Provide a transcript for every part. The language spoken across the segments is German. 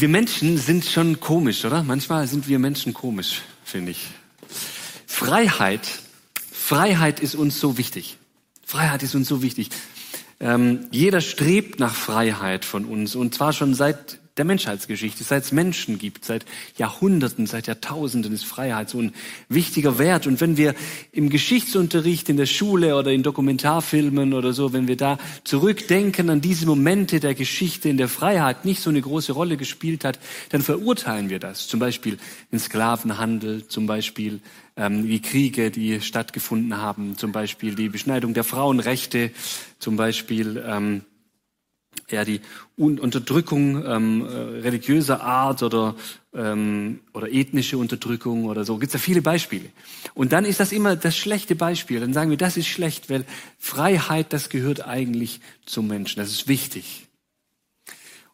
Wir Menschen sind schon komisch, oder? Manchmal sind wir Menschen komisch, finde ich. Freiheit, Freiheit ist uns so wichtig. Freiheit ist uns so wichtig. Ähm, jeder strebt nach Freiheit von uns und zwar schon seit der Menschheitsgeschichte, seit es Menschen gibt, seit Jahrhunderten, seit Jahrtausenden ist Freiheit so ein wichtiger Wert. Und wenn wir im Geschichtsunterricht in der Schule oder in Dokumentarfilmen oder so, wenn wir da zurückdenken an diese Momente der Geschichte, in der Freiheit nicht so eine große Rolle gespielt hat, dann verurteilen wir das. Zum Beispiel den Sklavenhandel, zum Beispiel ähm, die Kriege, die stattgefunden haben, zum Beispiel die Beschneidung der Frauenrechte, zum Beispiel ähm, ja, die Unterdrückung ähm, äh, religiöser Art oder, ähm, oder ethnische Unterdrückung oder so. Gibt es ja viele Beispiele. Und dann ist das immer das schlechte Beispiel. Dann sagen wir, das ist schlecht, weil Freiheit, das gehört eigentlich zum Menschen. Das ist wichtig.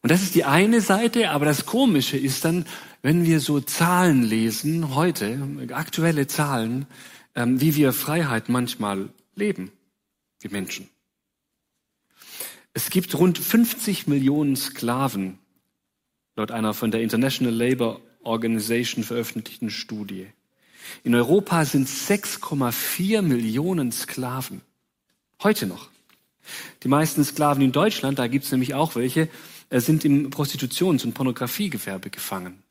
Und das ist die eine Seite, aber das Komische ist dann, wenn wir so Zahlen lesen, heute, aktuelle Zahlen, ähm, wie wir Freiheit manchmal leben, die Menschen. Es gibt rund 50 Millionen Sklaven, laut einer von der International Labour Organization veröffentlichten Studie. In Europa sind 6,4 Millionen Sklaven. Heute noch. Die meisten Sklaven in Deutschland, da gibt es nämlich auch welche, äh, sind im Prostitutions- und Pornografiegewerbe gefangen.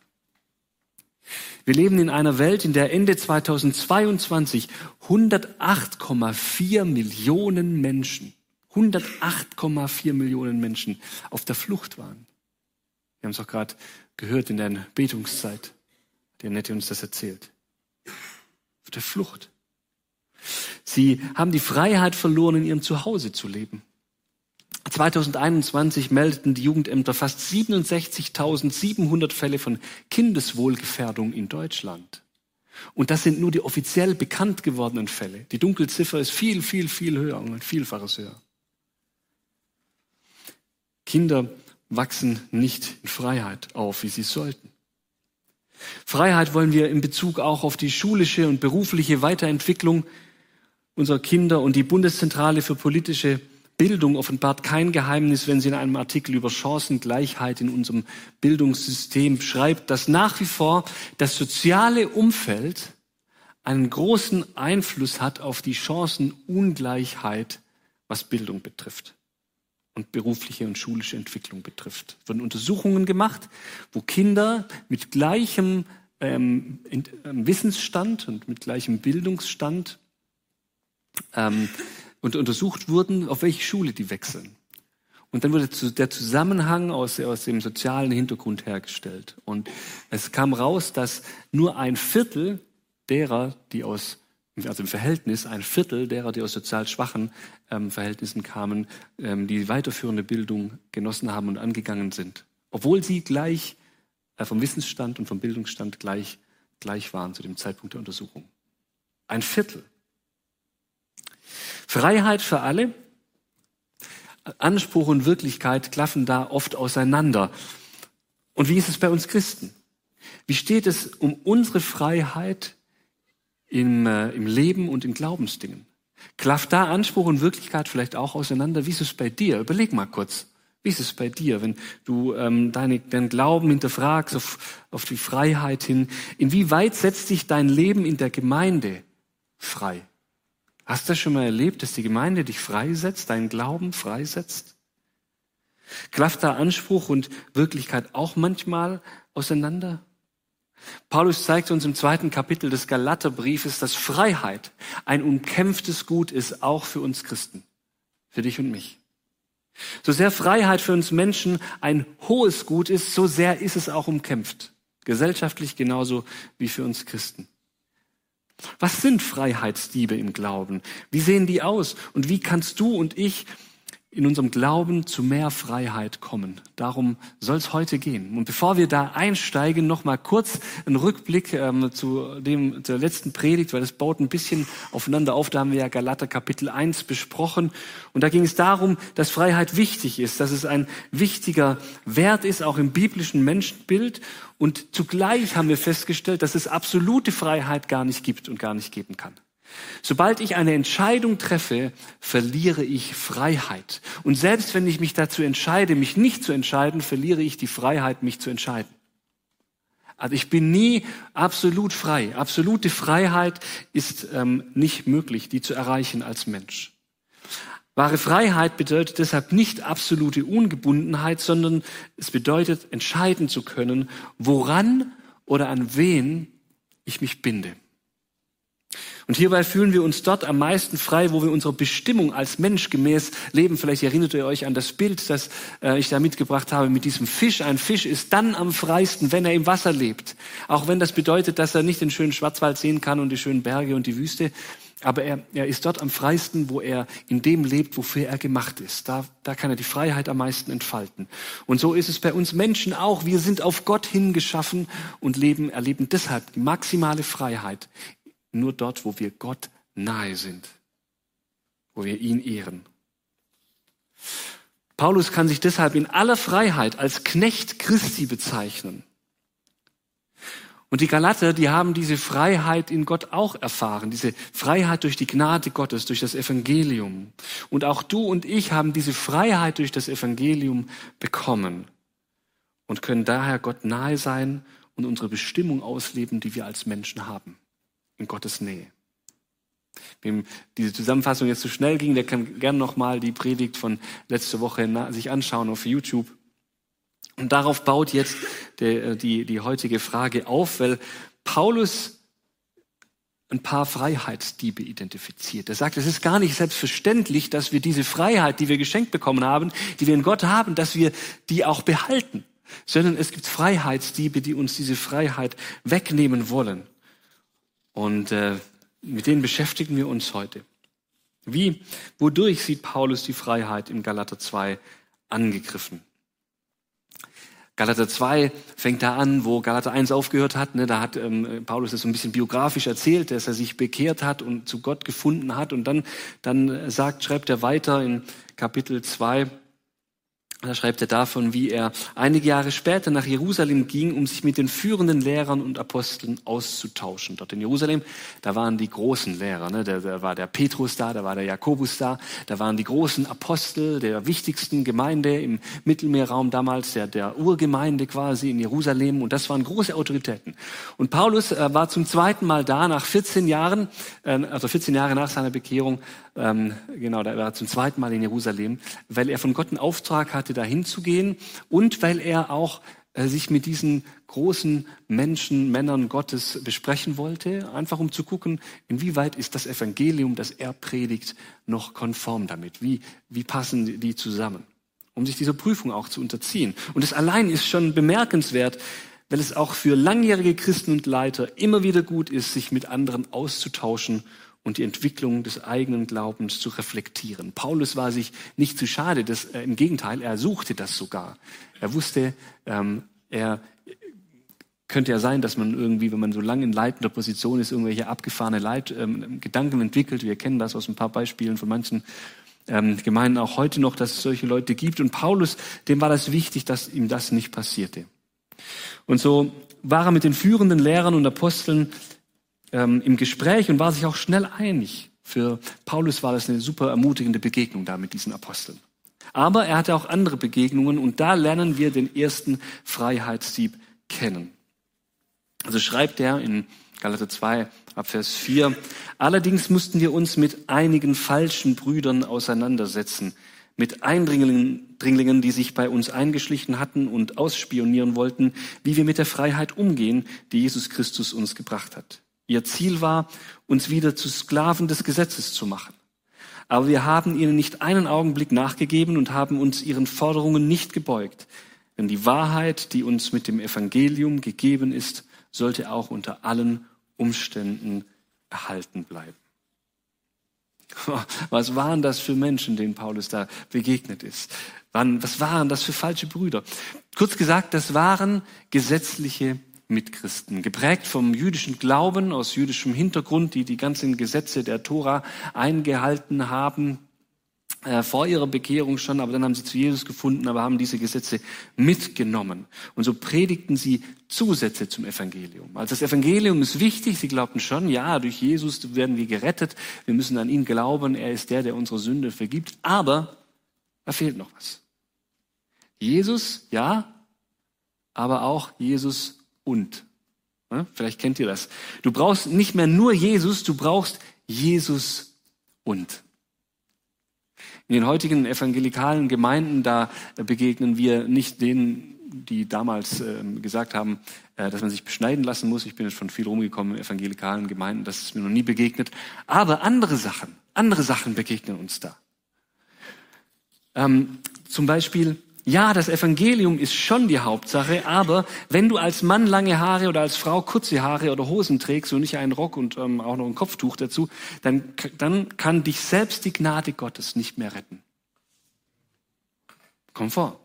Wir leben in einer Welt, in der Ende 2022 108,4 Millionen Menschen 108,4 Millionen Menschen auf der Flucht waren. Wir haben es auch gerade gehört in der Betungszeit. Der Nette uns das erzählt. Auf der Flucht. Sie haben die Freiheit verloren, in ihrem Zuhause zu leben. 2021 meldeten die Jugendämter fast 67.700 Fälle von Kindeswohlgefährdung in Deutschland. Und das sind nur die offiziell bekannt gewordenen Fälle. Die Dunkelziffer ist viel, viel, viel höher und vielfaches höher. Kinder wachsen nicht in Freiheit auf, wie sie sollten. Freiheit wollen wir in Bezug auch auf die schulische und berufliche Weiterentwicklung unserer Kinder und die Bundeszentrale für politische Bildung offenbart kein Geheimnis, wenn sie in einem Artikel über Chancengleichheit in unserem Bildungssystem schreibt, dass nach wie vor das soziale Umfeld einen großen Einfluss hat auf die Chancenungleichheit, was Bildung betrifft und berufliche und schulische Entwicklung betrifft. Es wurden Untersuchungen gemacht, wo Kinder mit gleichem ähm, ähm, Wissensstand und mit gleichem Bildungsstand ähm, und untersucht wurden, auf welche Schule die wechseln. Und dann wurde der Zusammenhang aus, aus dem sozialen Hintergrund hergestellt. Und es kam raus, dass nur ein Viertel derer, die aus also im Verhältnis ein Viertel derer, die aus sozial schwachen ähm, Verhältnissen kamen, ähm, die weiterführende Bildung genossen haben und angegangen sind. Obwohl sie gleich äh, vom Wissensstand und vom Bildungsstand gleich, gleich waren zu dem Zeitpunkt der Untersuchung. Ein Viertel. Freiheit für alle. Anspruch und Wirklichkeit klaffen da oft auseinander. Und wie ist es bei uns Christen? Wie steht es um unsere Freiheit im, äh, im Leben und in Glaubensdingen. Klafft da Anspruch und Wirklichkeit vielleicht auch auseinander? Wie ist es bei dir? Überleg mal kurz. Wie ist es bei dir, wenn du ähm, deine, deinen Glauben hinterfragst auf, auf die Freiheit hin? Inwieweit setzt dich dein Leben in der Gemeinde frei? Hast du das schon mal erlebt, dass die Gemeinde dich freisetzt, deinen Glauben freisetzt? Klafft da Anspruch und Wirklichkeit auch manchmal auseinander? Paulus zeigt uns im zweiten Kapitel des Galaterbriefes, dass Freiheit ein umkämpftes Gut ist, auch für uns Christen, für dich und mich. So sehr Freiheit für uns Menschen ein hohes Gut ist, so sehr ist es auch umkämpft. Gesellschaftlich genauso wie für uns Christen. Was sind Freiheitsdiebe im Glauben? Wie sehen die aus? Und wie kannst du und ich in unserem Glauben zu mehr Freiheit kommen. Darum soll es heute gehen. Und bevor wir da einsteigen, noch mal kurz ein Rückblick ähm, zu dem zur letzten Predigt, weil das baut ein bisschen aufeinander auf. Da haben wir ja Galater Kapitel 1 besprochen. Und da ging es darum, dass Freiheit wichtig ist, dass es ein wichtiger Wert ist, auch im biblischen Menschenbild. Und zugleich haben wir festgestellt, dass es absolute Freiheit gar nicht gibt und gar nicht geben kann. Sobald ich eine Entscheidung treffe, verliere ich Freiheit. Und selbst wenn ich mich dazu entscheide, mich nicht zu entscheiden, verliere ich die Freiheit, mich zu entscheiden. Also ich bin nie absolut frei. Absolute Freiheit ist ähm, nicht möglich, die zu erreichen als Mensch. Wahre Freiheit bedeutet deshalb nicht absolute Ungebundenheit, sondern es bedeutet entscheiden zu können, woran oder an wen ich mich binde. Und hierbei fühlen wir uns dort am meisten frei, wo wir unserer Bestimmung als Mensch gemäß leben. Vielleicht erinnert ihr euch an das Bild, das äh, ich da mitgebracht habe mit diesem Fisch. Ein Fisch ist dann am freisten, wenn er im Wasser lebt. Auch wenn das bedeutet, dass er nicht den schönen Schwarzwald sehen kann und die schönen Berge und die Wüste. Aber er, er ist dort am freisten, wo er in dem lebt, wofür er gemacht ist. Da, da kann er die Freiheit am meisten entfalten. Und so ist es bei uns Menschen auch. Wir sind auf Gott hingeschaffen und leben, erleben deshalb die maximale Freiheit nur dort, wo wir Gott nahe sind, wo wir ihn ehren. Paulus kann sich deshalb in aller Freiheit als Knecht Christi bezeichnen. Und die Galater, die haben diese Freiheit in Gott auch erfahren, diese Freiheit durch die Gnade Gottes, durch das Evangelium. Und auch du und ich haben diese Freiheit durch das Evangelium bekommen und können daher Gott nahe sein und unsere Bestimmung ausleben, die wir als Menschen haben in Gottes Nähe. Wem diese Zusammenfassung jetzt zu schnell ging, der kann gern nochmal die Predigt von letzter Woche sich anschauen auf YouTube. Und darauf baut jetzt die, äh, die, die heutige Frage auf, weil Paulus ein paar Freiheitsdiebe identifiziert. Er sagt, es ist gar nicht selbstverständlich, dass wir diese Freiheit, die wir geschenkt bekommen haben, die wir in Gott haben, dass wir die auch behalten, sondern es gibt Freiheitsdiebe, die uns diese Freiheit wegnehmen wollen. Und äh, mit denen beschäftigen wir uns heute. Wie, wodurch sieht Paulus die Freiheit im Galater 2 angegriffen? Galater 2 fängt da an, wo Galater 1 aufgehört hat. Ne, da hat ähm, Paulus das so ein bisschen biografisch erzählt, dass er sich bekehrt hat und zu Gott gefunden hat. Und dann, dann sagt, schreibt er weiter in Kapitel 2, da schreibt er davon, wie er einige Jahre später nach Jerusalem ging, um sich mit den führenden Lehrern und Aposteln auszutauschen. Dort in Jerusalem, da waren die großen Lehrer, ne? da, da war der Petrus da, da war der Jakobus da, da waren die großen Apostel der wichtigsten Gemeinde im Mittelmeerraum damals, der, der Urgemeinde quasi in Jerusalem und das waren große Autoritäten. Und Paulus äh, war zum zweiten Mal da, nach 14 Jahren, äh, also 14 Jahre nach seiner Bekehrung, ähm, genau, da war er zum zweiten Mal in Jerusalem, weil er von Gott einen Auftrag hatte, dahin zu gehen und weil er auch äh, sich mit diesen großen Menschen, Männern Gottes besprechen wollte, einfach um zu gucken, inwieweit ist das Evangelium, das er predigt, noch konform damit? Wie, wie passen die zusammen? Um sich dieser Prüfung auch zu unterziehen. Und das allein ist schon bemerkenswert, weil es auch für langjährige Christen und Leiter immer wieder gut ist, sich mit anderen auszutauschen und die Entwicklung des eigenen Glaubens zu reflektieren. Paulus war sich nicht zu schade, das, äh, im Gegenteil, er suchte das sogar. Er wusste, ähm, er könnte ja sein, dass man irgendwie, wenn man so lange in leitender Position ist, irgendwelche abgefahrene Leit, ähm, Gedanken entwickelt. Wir kennen das aus ein paar Beispielen von manchen ähm, Gemeinden auch heute noch, dass es solche Leute gibt. Und Paulus, dem war das wichtig, dass ihm das nicht passierte. Und so war er mit den führenden Lehrern und Aposteln ähm, im Gespräch und war sich auch schnell einig. Für Paulus war das eine super ermutigende Begegnung da mit diesen Aposteln. Aber er hatte auch andere Begegnungen und da lernen wir den ersten Freiheitsdieb kennen. Also schreibt er in Galater 2 ab Vers 4, allerdings mussten wir uns mit einigen falschen Brüdern auseinandersetzen, mit Eindringlingen, die sich bei uns eingeschlichen hatten und ausspionieren wollten, wie wir mit der Freiheit umgehen, die Jesus Christus uns gebracht hat. Ihr Ziel war, uns wieder zu Sklaven des Gesetzes zu machen. Aber wir haben ihnen nicht einen Augenblick nachgegeben und haben uns ihren Forderungen nicht gebeugt. Denn die Wahrheit, die uns mit dem Evangelium gegeben ist, sollte auch unter allen Umständen erhalten bleiben. Was waren das für Menschen, denen Paulus da begegnet ist? Was waren das für falsche Brüder? Kurz gesagt, das waren gesetzliche Mitchristen, geprägt vom jüdischen Glauben, aus jüdischem Hintergrund, die die ganzen Gesetze der Tora eingehalten haben. äh, vor ihrer Bekehrung schon, aber dann haben sie zu Jesus gefunden, aber haben diese Gesetze mitgenommen. Und so predigten sie Zusätze zum Evangelium. Also das Evangelium ist wichtig. Sie glaubten schon, ja, durch Jesus werden wir gerettet. Wir müssen an ihn glauben. Er ist der, der unsere Sünde vergibt. Aber da fehlt noch was. Jesus, ja, aber auch Jesus und. Vielleicht kennt ihr das. Du brauchst nicht mehr nur Jesus, du brauchst Jesus und. In den heutigen evangelikalen Gemeinden, da begegnen wir nicht denen, die damals äh, gesagt haben, äh, dass man sich beschneiden lassen muss. Ich bin jetzt schon viel rumgekommen in evangelikalen Gemeinden, das ist mir noch nie begegnet. Aber andere Sachen, andere Sachen begegnen uns da. Ähm, zum Beispiel ja, das Evangelium ist schon die Hauptsache, aber wenn du als Mann lange Haare oder als Frau kurze Haare oder Hosen trägst und nicht einen Rock und ähm, auch noch ein Kopftuch dazu, dann, dann kann dich selbst die Gnade Gottes nicht mehr retten. Komfort.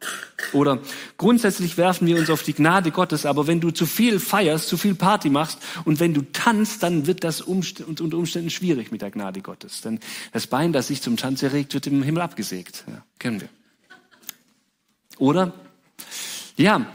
Oder grundsätzlich werfen wir uns auf die Gnade Gottes, aber wenn du zu viel feierst, zu viel Party machst und wenn du tanzt, dann wird das unter Umständen schwierig mit der Gnade Gottes. Denn das Bein, das sich zum Tanz erregt, wird im Himmel abgesägt. Ja, kennen wir. Oder? Ja,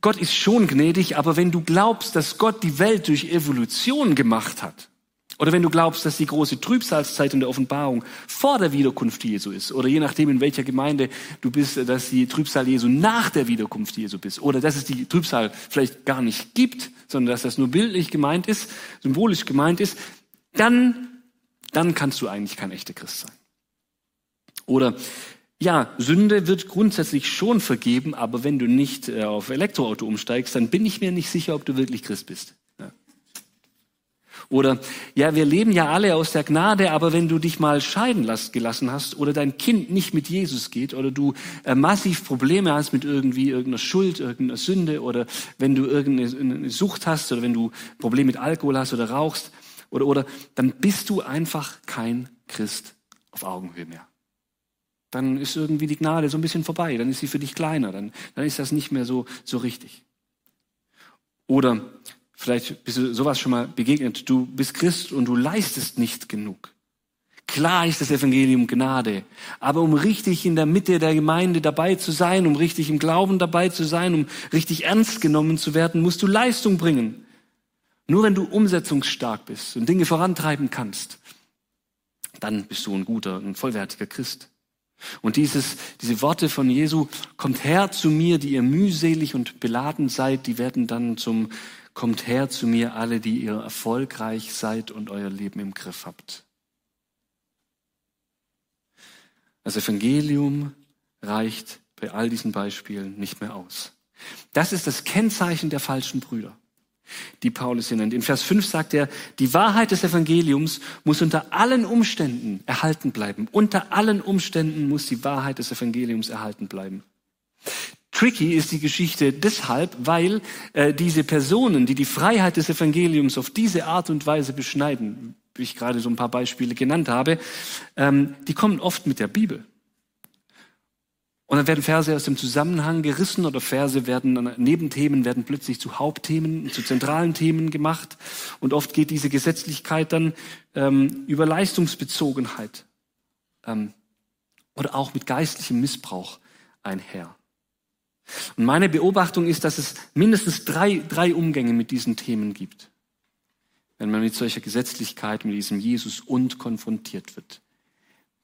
Gott ist schon gnädig, aber wenn du glaubst, dass Gott die Welt durch Evolution gemacht hat, oder wenn du glaubst, dass die große Trübsalzeit in der Offenbarung vor der Wiederkunft Jesu ist, oder je nachdem, in welcher Gemeinde du bist, dass die Trübsal Jesu nach der Wiederkunft Jesu bist, oder dass es die Trübsal vielleicht gar nicht gibt, sondern dass das nur bildlich gemeint ist, symbolisch gemeint ist, dann, dann kannst du eigentlich kein echter Christ sein. Oder ja, Sünde wird grundsätzlich schon vergeben, aber wenn du nicht äh, auf Elektroauto umsteigst, dann bin ich mir nicht sicher, ob du wirklich Christ bist. Ja. Oder, ja, wir leben ja alle aus der Gnade, aber wenn du dich mal scheiden gelassen hast oder dein Kind nicht mit Jesus geht oder du äh, massiv Probleme hast mit irgendwie irgendeiner Schuld, irgendeiner Sünde oder wenn du irgendeine Sucht hast oder wenn du Probleme mit Alkohol hast oder rauchst oder, oder, dann bist du einfach kein Christ auf Augenhöhe mehr dann ist irgendwie die Gnade so ein bisschen vorbei, dann ist sie für dich kleiner, dann, dann ist das nicht mehr so, so richtig. Oder vielleicht bist du sowas schon mal begegnet, du bist Christ und du leistest nicht genug. Klar ist das Evangelium Gnade, aber um richtig in der Mitte der Gemeinde dabei zu sein, um richtig im Glauben dabei zu sein, um richtig ernst genommen zu werden, musst du Leistung bringen. Nur wenn du umsetzungsstark bist und Dinge vorantreiben kannst, dann bist du ein guter, ein vollwertiger Christ. Und dieses, diese Worte von Jesu, kommt her zu mir, die ihr mühselig und beladen seid, die werden dann zum, kommt her zu mir alle, die ihr erfolgreich seid und euer Leben im Griff habt. Das Evangelium reicht bei all diesen Beispielen nicht mehr aus. Das ist das Kennzeichen der falschen Brüder die Paulus hier nennt. In Vers 5 sagt er, die Wahrheit des Evangeliums muss unter allen Umständen erhalten bleiben. Unter allen Umständen muss die Wahrheit des Evangeliums erhalten bleiben. Tricky ist die Geschichte deshalb, weil äh, diese Personen, die die Freiheit des Evangeliums auf diese Art und Weise beschneiden, wie ich gerade so ein paar Beispiele genannt habe, ähm, die kommen oft mit der Bibel. Und dann werden Verse aus dem Zusammenhang gerissen oder Verse werden, Nebenthemen werden plötzlich zu Hauptthemen, zu zentralen Themen gemacht. Und oft geht diese Gesetzlichkeit dann ähm, über Leistungsbezogenheit ähm, oder auch mit geistlichem Missbrauch einher. Und meine Beobachtung ist, dass es mindestens drei, drei Umgänge mit diesen Themen gibt, wenn man mit solcher Gesetzlichkeit, mit diesem Jesus und konfrontiert wird.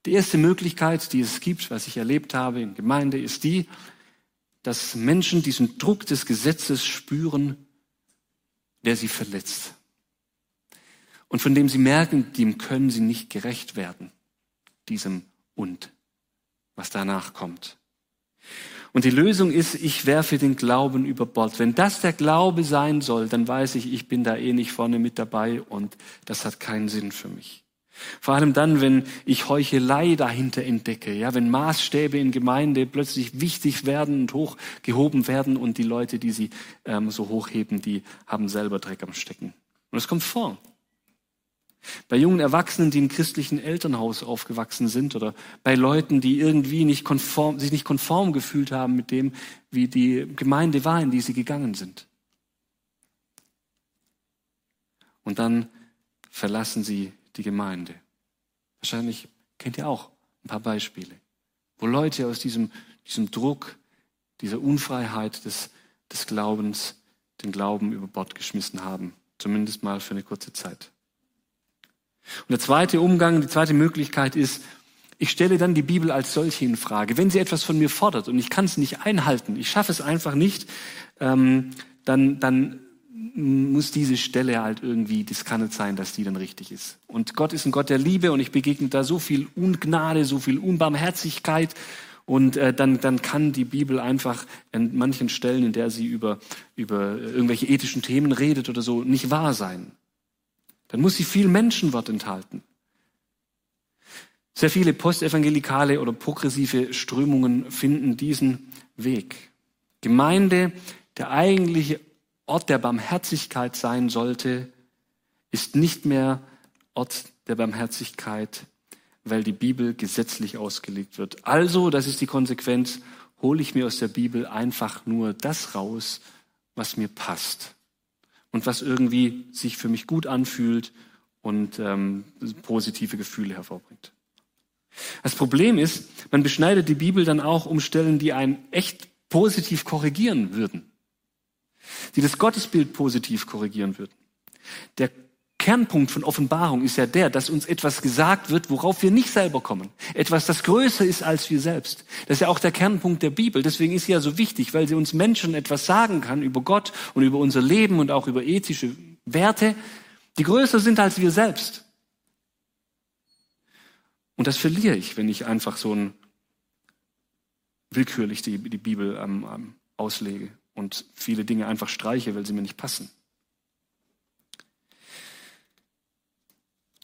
Die erste Möglichkeit, die es gibt, was ich erlebt habe in Gemeinde, ist die, dass Menschen diesen Druck des Gesetzes spüren, der sie verletzt. Und von dem sie merken, dem können sie nicht gerecht werden. Diesem und, was danach kommt. Und die Lösung ist, ich werfe den Glauben über Bord. Wenn das der Glaube sein soll, dann weiß ich, ich bin da eh nicht vorne mit dabei und das hat keinen Sinn für mich. Vor allem dann, wenn ich Heuchelei dahinter entdecke, ja, wenn Maßstäbe in Gemeinde plötzlich wichtig werden und hochgehoben werden und die Leute, die sie ähm, so hochheben, die haben selber Dreck am Stecken. Und das kommt vor. Bei jungen Erwachsenen, die im christlichen Elternhaus aufgewachsen sind oder bei Leuten, die irgendwie nicht konform, sich nicht konform gefühlt haben mit dem, wie die Gemeinde war, in die sie gegangen sind. Und dann verlassen sie die Gemeinde. Wahrscheinlich kennt ihr auch Ein paar Beispiele, wo Leute aus diesem, diesem Druck, dieser Unfreiheit des, des Glaubens den Glauben über Bord geschmissen haben. Zumindest mal für eine kurze Zeit. Und der zweite Umgang, die zweite Möglichkeit ist, ich stelle dann die Bibel als solche in Frage. Wenn sie etwas von mir fordert und ich kann es nicht einhalten, ich schaffe es einfach nicht, ähm, dann, dann muss diese Stelle halt irgendwie, das kann nicht sein, dass die dann richtig ist. Und Gott ist ein Gott der Liebe und ich begegne da so viel Ungnade, so viel Unbarmherzigkeit und äh, dann, dann kann die Bibel einfach an manchen Stellen, in der sie über, über irgendwelche ethischen Themen redet oder so, nicht wahr sein. Dann muss sie viel Menschenwort enthalten. Sehr viele postevangelikale oder progressive Strömungen finden diesen Weg. Gemeinde, der eigentliche Ort der Barmherzigkeit sein sollte, ist nicht mehr Ort der Barmherzigkeit, weil die Bibel gesetzlich ausgelegt wird. Also, das ist die Konsequenz, hole ich mir aus der Bibel einfach nur das raus, was mir passt und was irgendwie sich für mich gut anfühlt und ähm, positive Gefühle hervorbringt. Das Problem ist, man beschneidet die Bibel dann auch um Stellen, die einen echt positiv korrigieren würden, die das Gottesbild positiv korrigieren würden. Der Kernpunkt von Offenbarung ist ja der, dass uns etwas gesagt wird, worauf wir nicht selber kommen. Etwas, das größer ist als wir selbst. Das ist ja auch der Kernpunkt der Bibel. Deswegen ist sie ja so wichtig, weil sie uns Menschen etwas sagen kann über Gott und über unser Leben und auch über ethische Werte, die größer sind als wir selbst. Und das verliere ich, wenn ich einfach so ein willkürlich die, die Bibel ähm, auslege und viele Dinge einfach streiche, weil sie mir nicht passen.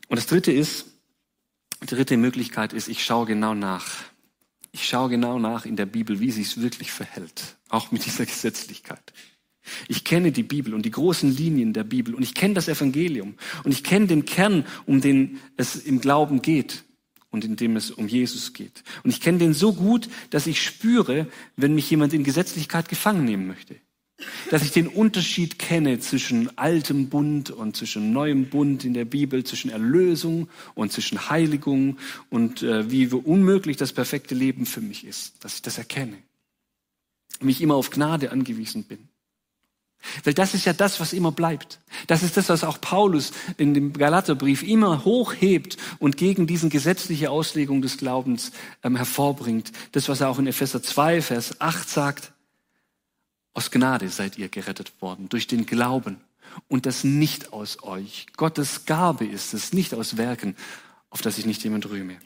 Und das dritte ist, die dritte Möglichkeit ist, ich schaue genau nach. Ich schaue genau nach in der Bibel, wie sie es wirklich verhält. Auch mit dieser Gesetzlichkeit. Ich kenne die Bibel und die großen Linien der Bibel und ich kenne das Evangelium und ich kenne den Kern, um den es im Glauben geht und in dem es um Jesus geht. Und ich kenne den so gut, dass ich spüre, wenn mich jemand in Gesetzlichkeit gefangen nehmen möchte dass ich den Unterschied kenne zwischen altem Bund und zwischen neuem Bund in der Bibel, zwischen Erlösung und zwischen Heiligung und äh, wie unmöglich das perfekte Leben für mich ist, dass ich das erkenne. Und ich immer auf Gnade angewiesen bin. Weil das ist ja das, was immer bleibt. Das ist das, was auch Paulus in dem Galaterbrief immer hochhebt und gegen diesen gesetzliche Auslegung des Glaubens ähm, hervorbringt. Das, was er auch in Epheser 2, Vers 8 sagt. Aus Gnade seid ihr gerettet worden, durch den Glauben. Und das nicht aus euch. Gottes Gabe ist es, nicht aus Werken, auf das sich nicht jemand rühme.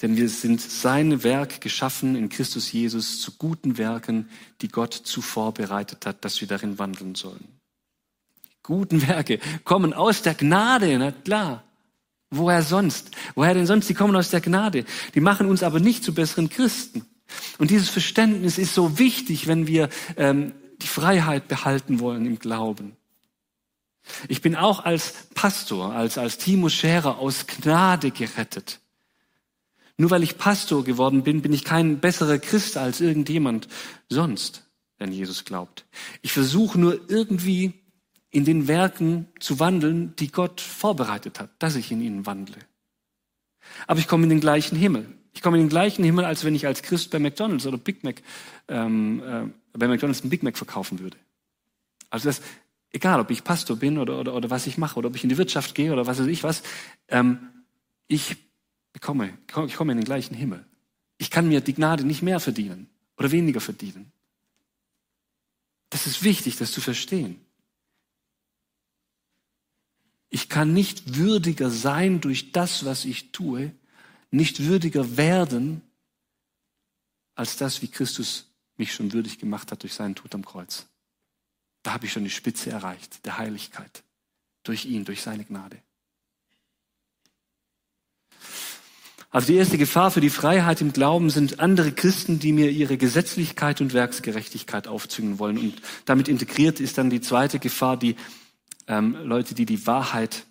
Denn wir sind sein Werk geschaffen in Christus Jesus zu guten Werken, die Gott zuvor bereitet hat, dass wir darin wandeln sollen. Guten Werke kommen aus der Gnade, na klar. Woher sonst? Woher denn sonst? Die kommen aus der Gnade. Die machen uns aber nicht zu besseren Christen. Und dieses Verständnis ist so wichtig, wenn wir ähm, die Freiheit behalten wollen im Glauben. Ich bin auch als Pastor, als, als Timo Scherer aus Gnade gerettet. Nur weil ich Pastor geworden bin, bin ich kein besserer Christ als irgendjemand sonst, der an Jesus glaubt. Ich versuche nur irgendwie in den Werken zu wandeln, die Gott vorbereitet hat, dass ich in ihnen wandle. Aber ich komme in den gleichen Himmel. Ich komme in den gleichen Himmel, als wenn ich als Christ bei McDonald's oder Big Mac ähm, äh, bei McDonald's einen Big Mac verkaufen würde. Also das, egal ob ich Pastor bin oder, oder, oder was ich mache oder ob ich in die Wirtschaft gehe oder was weiß ich was, ähm, ich bekomme, ich komme in den gleichen Himmel. Ich kann mir die Gnade nicht mehr verdienen oder weniger verdienen. Das ist wichtig, das zu verstehen. Ich kann nicht würdiger sein durch das, was ich tue, nicht würdiger werden als das, wie Christus mich schon würdig gemacht hat durch seinen Tod am Kreuz. Da habe ich schon die Spitze erreicht, der Heiligkeit. Durch ihn, durch seine Gnade. Also die erste Gefahr für die Freiheit im Glauben sind andere Christen, die mir ihre Gesetzlichkeit und Werksgerechtigkeit aufzwingen wollen. Und damit integriert ist dann die zweite Gefahr, die ähm, Leute, die die Wahrheit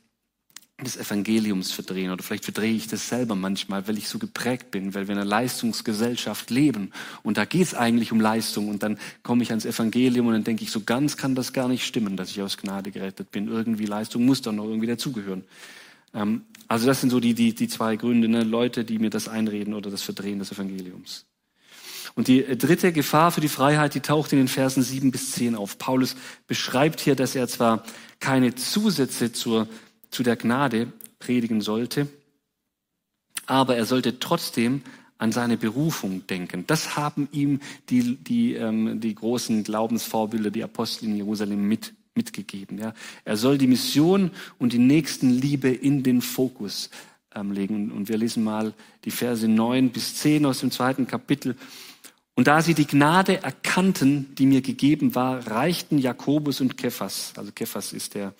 des Evangeliums verdrehen oder vielleicht verdrehe ich das selber manchmal, weil ich so geprägt bin, weil wir in einer Leistungsgesellschaft leben und da geht es eigentlich um Leistung und dann komme ich ans Evangelium und dann denke ich, so ganz kann das gar nicht stimmen, dass ich aus Gnade gerettet bin. Irgendwie Leistung muss doch noch irgendwie dazugehören. Ähm, also das sind so die, die, die zwei Gründe, ne? Leute, die mir das einreden oder das Verdrehen des Evangeliums. Und die dritte Gefahr für die Freiheit, die taucht in den Versen sieben bis zehn auf. Paulus beschreibt hier, dass er zwar keine Zusätze zur, zu der Gnade predigen sollte, aber er sollte trotzdem an seine Berufung denken. Das haben ihm die, die, ähm, die großen Glaubensvorbilder, die Apostel in Jerusalem mit, mitgegeben. Ja. Er soll die Mission und die Nächstenliebe in den Fokus ähm, legen. Und wir lesen mal die Verse neun bis zehn aus dem zweiten Kapitel. Und da sie die Gnade erkannten, die mir gegeben war, reichten Jakobus und Kephas, also Kephas ist der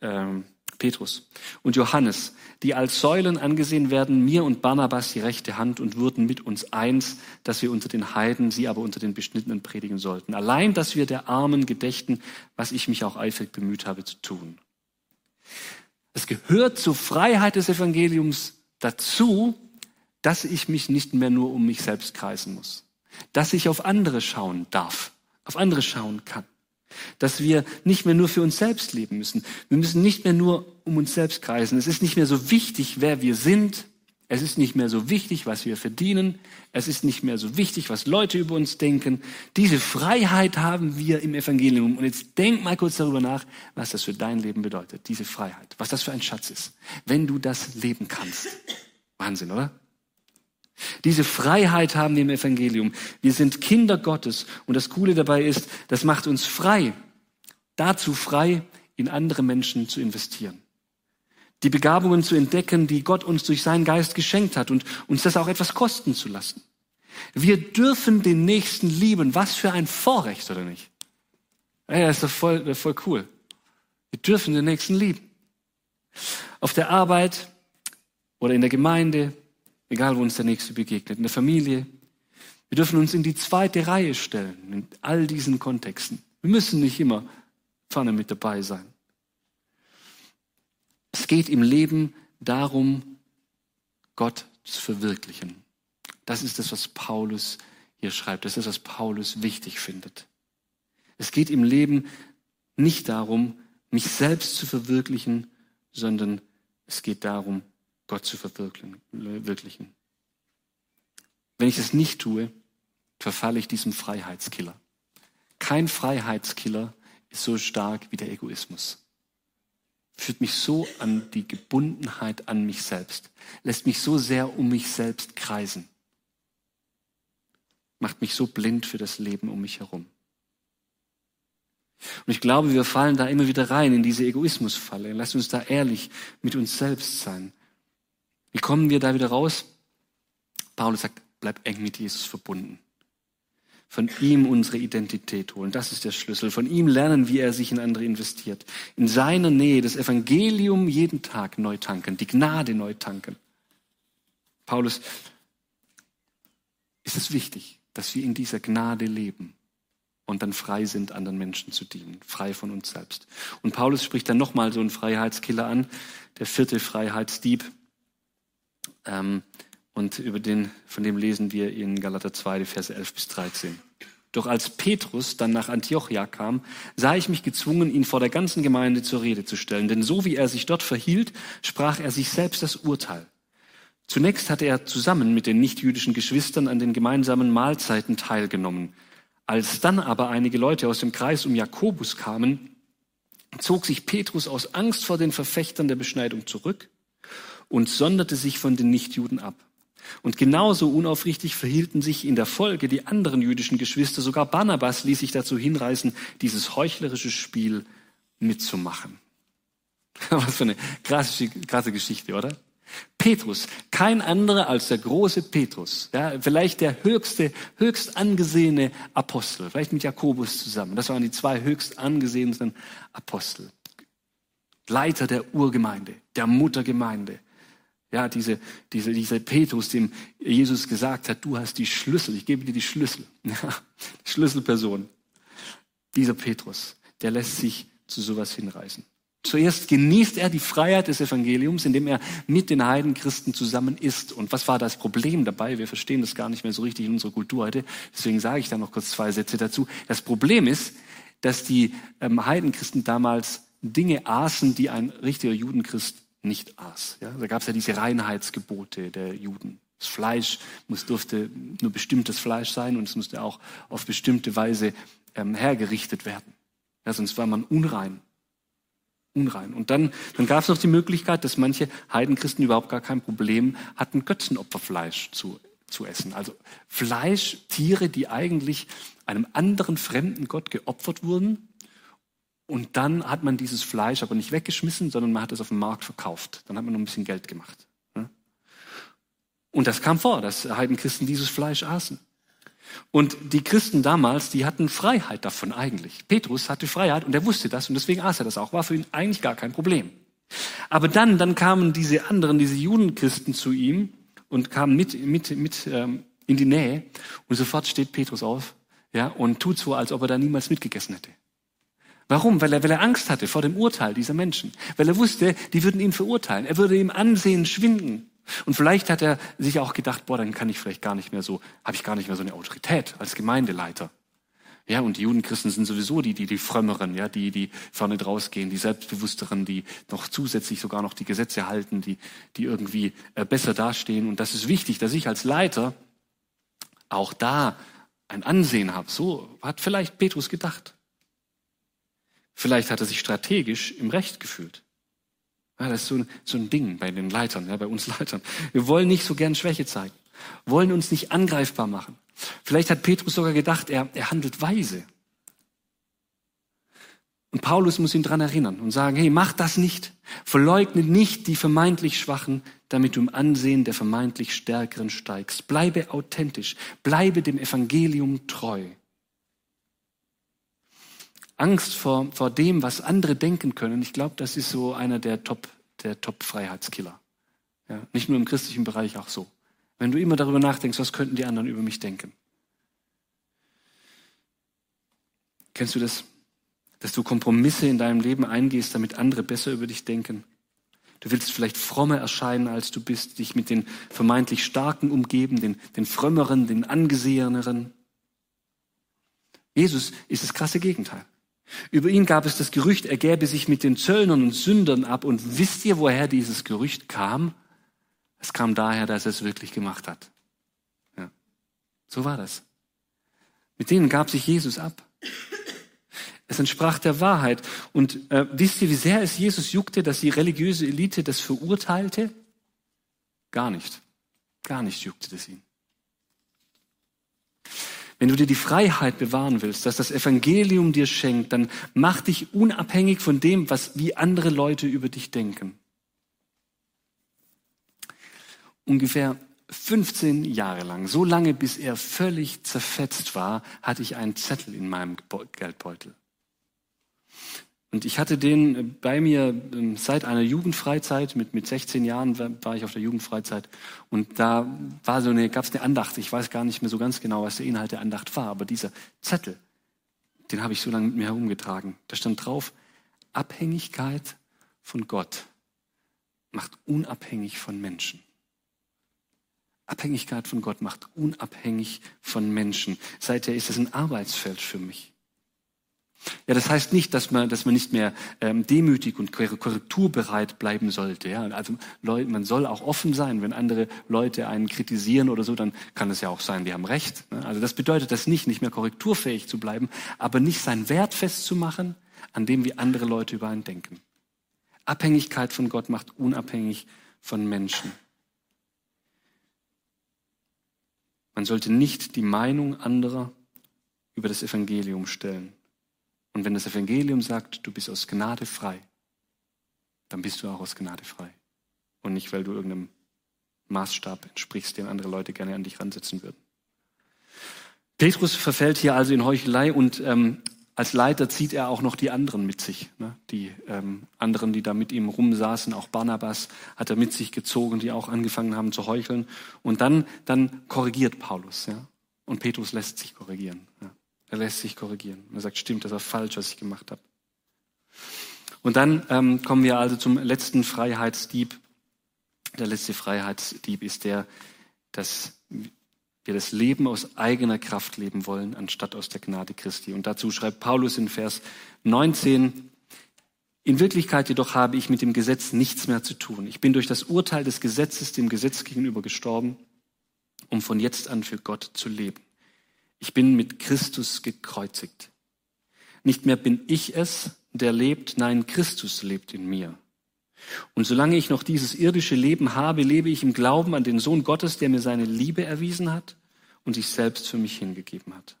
ähm, Petrus und Johannes, die als Säulen angesehen werden, mir und Barnabas die rechte Hand und wurden mit uns eins, dass wir unter den Heiden, sie aber unter den Beschnittenen predigen sollten. Allein, dass wir der Armen gedächten, was ich mich auch eifrig bemüht habe zu tun. Es gehört zur Freiheit des Evangeliums dazu, dass ich mich nicht mehr nur um mich selbst kreisen muss, dass ich auf andere schauen darf, auf andere schauen kann dass wir nicht mehr nur für uns selbst leben müssen. Wir müssen nicht mehr nur um uns selbst kreisen. Es ist nicht mehr so wichtig, wer wir sind. Es ist nicht mehr so wichtig, was wir verdienen. Es ist nicht mehr so wichtig, was Leute über uns denken. Diese Freiheit haben wir im Evangelium. Und jetzt denk mal kurz darüber nach, was das für dein Leben bedeutet. Diese Freiheit. Was das für ein Schatz ist. Wenn du das leben kannst. Wahnsinn, oder? Diese Freiheit haben wir im Evangelium. Wir sind Kinder Gottes. Und das Coole dabei ist, das macht uns frei. Dazu frei, in andere Menschen zu investieren. Die Begabungen zu entdecken, die Gott uns durch seinen Geist geschenkt hat und uns das auch etwas kosten zu lassen. Wir dürfen den Nächsten lieben. Was für ein Vorrecht, oder nicht? Ja, ist doch voll, voll cool. Wir dürfen den Nächsten lieben. Auf der Arbeit oder in der Gemeinde, egal wo uns der Nächste begegnet, in der Familie. Wir dürfen uns in die zweite Reihe stellen, in all diesen Kontexten. Wir müssen nicht immer vorne mit dabei sein. Es geht im Leben darum, Gott zu verwirklichen. Das ist das, was Paulus hier schreibt. Das ist, was Paulus wichtig findet. Es geht im Leben nicht darum, mich selbst zu verwirklichen, sondern es geht darum, Gott zu verwirklichen. Wenn ich es nicht tue, verfalle ich diesem Freiheitskiller. Kein Freiheitskiller ist so stark wie der Egoismus. Führt mich so an die Gebundenheit an mich selbst, lässt mich so sehr um mich selbst kreisen, macht mich so blind für das Leben um mich herum. Und ich glaube, wir fallen da immer wieder rein in diese Egoismusfalle. Lass uns da ehrlich mit uns selbst sein. Wie kommen wir da wieder raus? Paulus sagt, bleib eng mit Jesus verbunden. Von ihm unsere Identität holen. Das ist der Schlüssel. Von ihm lernen, wie er sich in andere investiert. In seiner Nähe das Evangelium jeden Tag neu tanken, die Gnade neu tanken. Paulus, ist es wichtig, dass wir in dieser Gnade leben und dann frei sind, anderen Menschen zu dienen, frei von uns selbst. Und Paulus spricht dann nochmal so einen Freiheitskiller an, der vierte Freiheitsdieb. Ähm, und über den, von dem lesen wir in Galater 2, die Verse 11 bis 13. Doch als Petrus dann nach Antiochia kam, sah ich mich gezwungen, ihn vor der ganzen Gemeinde zur Rede zu stellen. Denn so wie er sich dort verhielt, sprach er sich selbst das Urteil. Zunächst hatte er zusammen mit den nichtjüdischen Geschwistern an den gemeinsamen Mahlzeiten teilgenommen. Als dann aber einige Leute aus dem Kreis um Jakobus kamen, zog sich Petrus aus Angst vor den Verfechtern der Beschneidung zurück und sonderte sich von den Nichtjuden ab. Und genauso unaufrichtig verhielten sich in der Folge die anderen jüdischen Geschwister. Sogar Barnabas ließ sich dazu hinreißen, dieses heuchlerische Spiel mitzumachen. Was für eine krasse, krasse Geschichte, oder? Petrus, kein anderer als der große Petrus, ja, vielleicht der höchste, höchst angesehene Apostel, vielleicht mit Jakobus zusammen. Das waren die zwei höchst angesehenen Apostel. Leiter der Urgemeinde, der Muttergemeinde, ja, diese, diese, dieser Petrus, dem Jesus gesagt hat, du hast die Schlüssel, ich gebe dir die Schlüssel. Ja, Schlüsselperson. Dieser Petrus, der lässt sich zu sowas hinreißen. Zuerst genießt er die Freiheit des Evangeliums, indem er mit den Heidenchristen zusammen ist. Und was war das Problem dabei? Wir verstehen das gar nicht mehr so richtig in unserer Kultur heute. Deswegen sage ich da noch kurz zwei Sätze dazu. Das Problem ist, dass die ähm, Heidenchristen damals Dinge aßen, die ein richtiger Judenchrist nicht aß. Ja? Da gab es ja diese Reinheitsgebote der Juden. Das Fleisch muss, durfte nur bestimmtes Fleisch sein und es musste auch auf bestimmte Weise ähm, hergerichtet werden. Ja, sonst war man unrein. Unrein. Und dann, dann gab es noch die Möglichkeit, dass manche Heidenchristen überhaupt gar kein Problem hatten, Götzenopferfleisch zu, zu essen. Also Fleisch, Tiere, die eigentlich einem anderen fremden Gott geopfert wurden. Und dann hat man dieses Fleisch aber nicht weggeschmissen, sondern man hat es auf dem Markt verkauft. Dann hat man noch ein bisschen Geld gemacht. Und das kam vor, dass Heidenchristen dieses Fleisch aßen. Und die Christen damals, die hatten Freiheit davon eigentlich. Petrus hatte Freiheit und er wusste das und deswegen aß er das auch. War für ihn eigentlich gar kein Problem. Aber dann, dann kamen diese anderen, diese Judenchristen zu ihm und kamen mit, mit, mit ähm, in die Nähe und sofort steht Petrus auf ja, und tut so, als ob er da niemals mitgegessen hätte. Warum? Weil er, weil er Angst hatte vor dem Urteil dieser Menschen. Weil er wusste, die würden ihn verurteilen. Er würde ihm Ansehen schwinden. Und vielleicht hat er sich auch gedacht, boah, dann kann ich vielleicht gar nicht mehr so, habe ich gar nicht mehr so eine Autorität als Gemeindeleiter. Ja, und die Judenchristen sind sowieso die, die, die frömmeren, ja, die, die vorne draus gehen, die selbstbewussteren, die noch zusätzlich sogar noch die Gesetze halten, die, die irgendwie äh, besser dastehen. Und das ist wichtig, dass ich als Leiter auch da ein Ansehen habe. So hat vielleicht Petrus gedacht. Vielleicht hat er sich strategisch im Recht gefühlt. Ja, das ist so ein, so ein Ding bei den Leitern, ja, bei uns Leitern. Wir wollen nicht so gern Schwäche zeigen, wollen uns nicht angreifbar machen. Vielleicht hat Petrus sogar gedacht, er, er handelt weise. Und Paulus muss ihn dran erinnern und sagen, hey, mach das nicht. Verleugne nicht die vermeintlich Schwachen, damit du im Ansehen der vermeintlich Stärkeren steigst. Bleibe authentisch, bleibe dem Evangelium treu. Angst vor, vor dem, was andere denken können, ich glaube, das ist so einer der Top, der Top-Freiheitskiller. Ja, nicht nur im christlichen Bereich, auch so. Wenn du immer darüber nachdenkst, was könnten die anderen über mich denken? Kennst du das? Dass du Kompromisse in deinem Leben eingehst, damit andere besser über dich denken? Du willst vielleicht frommer erscheinen, als du bist, dich mit den vermeintlich Starken umgeben, den, den Frömmeren, den Angeseheneren. Jesus ist das krasse Gegenteil. Über ihn gab es das Gerücht, er gäbe sich mit den Zöllnern und Sündern ab. Und wisst ihr, woher dieses Gerücht kam? Es kam daher, dass er es wirklich gemacht hat. Ja. So war das. Mit denen gab sich Jesus ab. Es entsprach der Wahrheit. Und äh, wisst ihr, wie sehr es Jesus juckte, dass die religiöse Elite das verurteilte? Gar nicht. Gar nicht juckte es ihn. Wenn du dir die Freiheit bewahren willst, dass das Evangelium dir schenkt, dann mach dich unabhängig von dem, was wie andere Leute über dich denken. Ungefähr 15 Jahre lang, so lange bis er völlig zerfetzt war, hatte ich einen Zettel in meinem Geldbeutel. Und ich hatte den äh, bei mir ähm, seit einer Jugendfreizeit, mit, mit 16 Jahren war ich auf der Jugendfreizeit. Und da war so eine, gab es eine Andacht. Ich weiß gar nicht mehr so ganz genau, was der Inhalt der Andacht war. Aber dieser Zettel, den habe ich so lange mit mir herumgetragen. Da stand drauf, Abhängigkeit von Gott macht unabhängig von Menschen. Abhängigkeit von Gott macht unabhängig von Menschen. Seither ist es ein Arbeitsfeld für mich. Ja, das heißt nicht, dass man, dass man nicht mehr ähm, demütig und korrekturbereit bleiben sollte. Ja? Also Leute, man soll auch offen sein, wenn andere Leute einen kritisieren oder so, dann kann es ja auch sein, die haben recht. Ne? Also das bedeutet das nicht, nicht mehr korrekturfähig zu bleiben, aber nicht sein Wert festzumachen, an dem wie andere Leute über einen denken. Abhängigkeit von Gott macht unabhängig von Menschen. Man sollte nicht die Meinung anderer über das Evangelium stellen. Und wenn das Evangelium sagt, du bist aus Gnade frei, dann bist du auch aus Gnade frei. Und nicht, weil du irgendeinem Maßstab entsprichst, den andere Leute gerne an dich ransetzen würden. Petrus verfällt hier also in Heuchelei und ähm, als Leiter zieht er auch noch die anderen mit sich. Ne? Die ähm, anderen, die da mit ihm rumsaßen, auch Barnabas hat er mit sich gezogen, die auch angefangen haben zu heucheln. Und dann, dann korrigiert Paulus. Ja? Und Petrus lässt sich korrigieren. Ja? Er lässt sich korrigieren. Er sagt, stimmt, das war falsch, was ich gemacht habe. Und dann ähm, kommen wir also zum letzten Freiheitsdieb. Der letzte Freiheitsdieb ist der, dass wir das Leben aus eigener Kraft leben wollen, anstatt aus der Gnade Christi. Und dazu schreibt Paulus in Vers 19, In Wirklichkeit jedoch habe ich mit dem Gesetz nichts mehr zu tun. Ich bin durch das Urteil des Gesetzes dem Gesetz gegenüber gestorben, um von jetzt an für Gott zu leben. Ich bin mit Christus gekreuzigt. Nicht mehr bin ich es, der lebt, nein, Christus lebt in mir. Und solange ich noch dieses irdische Leben habe, lebe ich im Glauben an den Sohn Gottes, der mir seine Liebe erwiesen hat und sich selbst für mich hingegeben hat.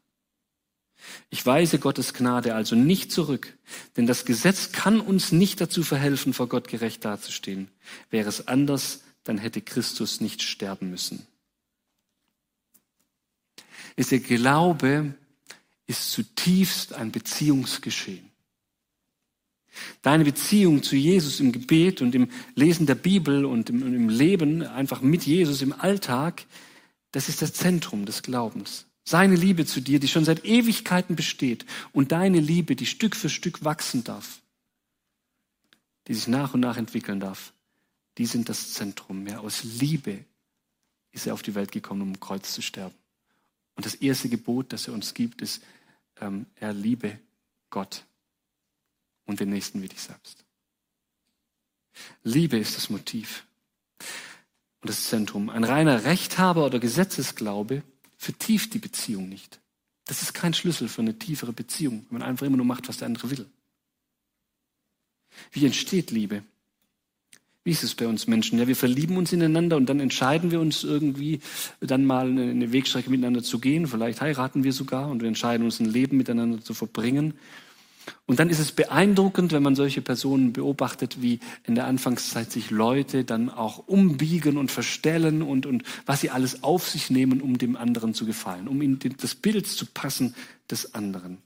Ich weise Gottes Gnade also nicht zurück, denn das Gesetz kann uns nicht dazu verhelfen, vor Gott gerecht dazustehen. Wäre es anders, dann hätte Christus nicht sterben müssen. Ist der Glaube ist zutiefst ein Beziehungsgeschehen. Deine Beziehung zu Jesus im Gebet und im Lesen der Bibel und im, im Leben einfach mit Jesus im Alltag, das ist das Zentrum des Glaubens. Seine Liebe zu dir, die schon seit Ewigkeiten besteht und deine Liebe, die Stück für Stück wachsen darf, die sich nach und nach entwickeln darf, die sind das Zentrum. Ja, aus Liebe ist er auf die Welt gekommen, um am Kreuz zu sterben. Und das erste Gebot, das er uns gibt, ist, ähm, er liebe Gott und den Nächsten wie dich selbst. Liebe ist das Motiv und das Zentrum. Ein reiner Rechthaber oder Gesetzesglaube vertieft die Beziehung nicht. Das ist kein Schlüssel für eine tiefere Beziehung, wenn man einfach immer nur macht, was der andere will. Wie entsteht Liebe? Wie ist es bei uns Menschen? Ja, wir verlieben uns ineinander und dann entscheiden wir uns irgendwie, dann mal eine Wegstrecke miteinander zu gehen. Vielleicht heiraten wir sogar und wir entscheiden uns, ein Leben miteinander zu verbringen. Und dann ist es beeindruckend, wenn man solche Personen beobachtet, wie in der Anfangszeit sich Leute dann auch umbiegen und verstellen und, und was sie alles auf sich nehmen, um dem anderen zu gefallen, um in das Bild zu passen des anderen.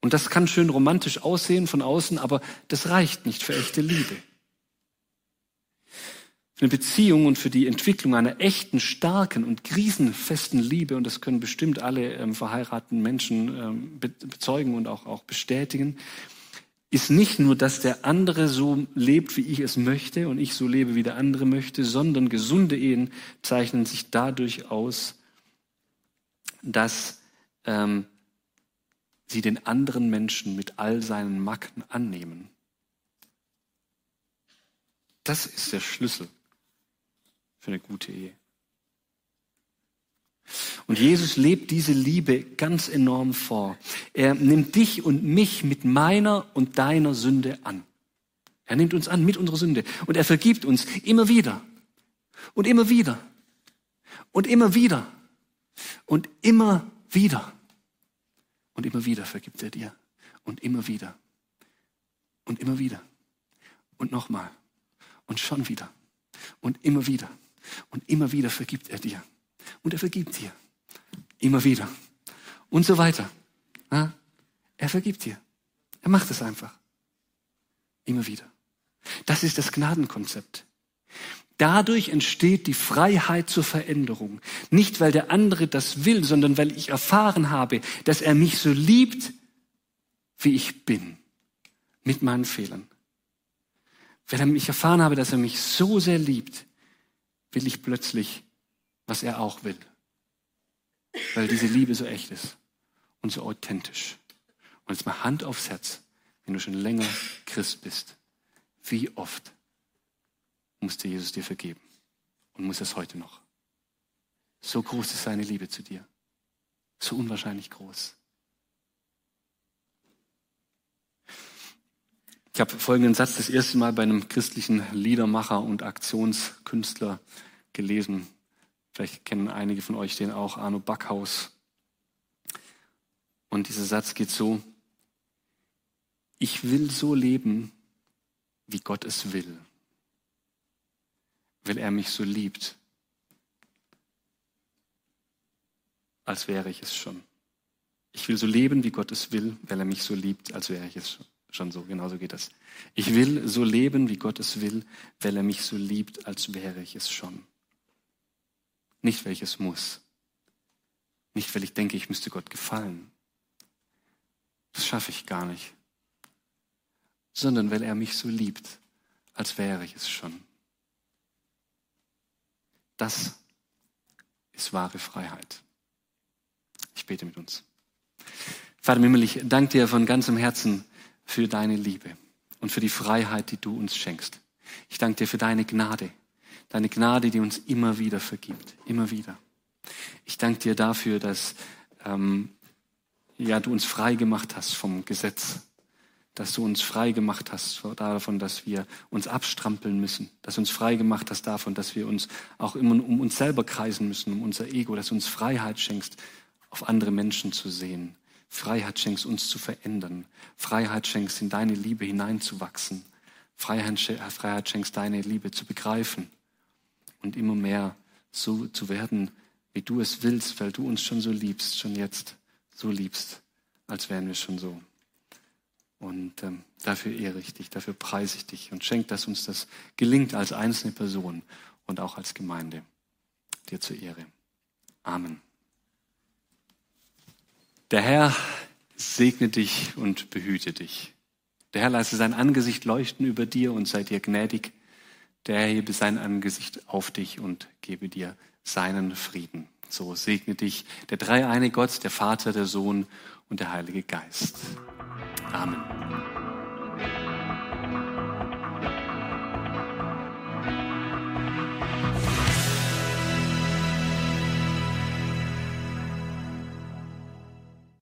Und das kann schön romantisch aussehen von außen, aber das reicht nicht für echte Liebe. Für eine Beziehung und für die Entwicklung einer echten, starken und krisenfesten Liebe, und das können bestimmt alle ähm, verheirateten Menschen ähm, be bezeugen und auch, auch bestätigen, ist nicht nur, dass der andere so lebt, wie ich es möchte und ich so lebe, wie der andere möchte, sondern gesunde Ehen zeichnen sich dadurch aus, dass ähm, sie den anderen Menschen mit all seinen Macken annehmen. Das ist der Schlüssel für eine gute Ehe. Und Jesus lebt diese Liebe ganz enorm vor. Er nimmt dich und mich mit meiner und deiner Sünde an. Er nimmt uns an mit unserer Sünde. Und er vergibt uns immer wieder. Und immer wieder. Und immer wieder. Und immer wieder. Und immer wieder vergibt er dir. Und immer wieder. Und immer wieder. Und nochmal. Und schon wieder. Und immer wieder. Und immer wieder vergibt er dir. Und er vergibt dir. Immer wieder. Und so weiter. Ja? Er vergibt dir. Er macht es einfach. Immer wieder. Das ist das Gnadenkonzept. Dadurch entsteht die Freiheit zur Veränderung. Nicht, weil der andere das will, sondern weil ich erfahren habe, dass er mich so liebt, wie ich bin. Mit meinen Fehlern. Weil ich erfahren habe, dass er mich so sehr liebt, will ich plötzlich, was er auch will. Weil diese Liebe so echt ist und so authentisch. Und jetzt mal Hand aufs Herz, wenn du schon länger Christ bist. Wie oft musste Jesus dir vergeben und muss es heute noch? So groß ist seine Liebe zu dir. So unwahrscheinlich groß. Ich habe folgenden Satz das erste Mal bei einem christlichen Liedermacher und Aktionskünstler gelesen. Vielleicht kennen einige von euch den auch, Arno Backhaus. Und dieser Satz geht so, ich will so leben, wie Gott es will, weil er mich so liebt, als wäre ich es schon. Ich will so leben, wie Gott es will, weil er mich so liebt, als wäre ich es schon so, genauso geht das. Ich will so leben, wie Gott es will, weil er mich so liebt, als wäre ich es schon. Nicht, weil ich es muss. Nicht, weil ich denke, ich müsste Gott gefallen. Das schaffe ich gar nicht. Sondern weil er mich so liebt, als wäre ich es schon. Das ist wahre Freiheit. Ich bete mit uns. Vater Mimmel, ich danke dir von ganzem Herzen für deine Liebe. und für die Freiheit, die du uns schenkst. Ich danke dir für deine Gnade, deine Gnade, die uns immer wieder vergibt, immer wieder. Ich danke dir dafür, dass ähm, ja, du uns frei gemacht hast vom Gesetz, dass du uns frei gemacht hast davon, dass wir uns abstrampeln müssen, dass du uns frei gemacht hast davon, dass wir uns auch immer um uns selber kreisen müssen, um unser Ego, dass du uns Freiheit schenkst, auf andere Menschen zu sehen. Freiheit schenkst, uns zu verändern. Freiheit schenkst, in deine Liebe hineinzuwachsen. Freiheit, Freiheit schenkst, deine Liebe zu begreifen und immer mehr so zu werden, wie du es willst, weil du uns schon so liebst, schon jetzt so liebst, als wären wir schon so. Und ähm, dafür ehre ich dich, dafür preise ich dich und schenk, dass uns das gelingt als einzelne Person und auch als Gemeinde. Dir zur Ehre. Amen. Der Herr segne dich und behüte dich. Der Herr lasse sein Angesicht leuchten über dir und sei dir gnädig. Der Herr hebe sein Angesicht auf dich und gebe dir seinen Frieden. So segne dich der dreieine Gott, der Vater, der Sohn und der Heilige Geist. Amen.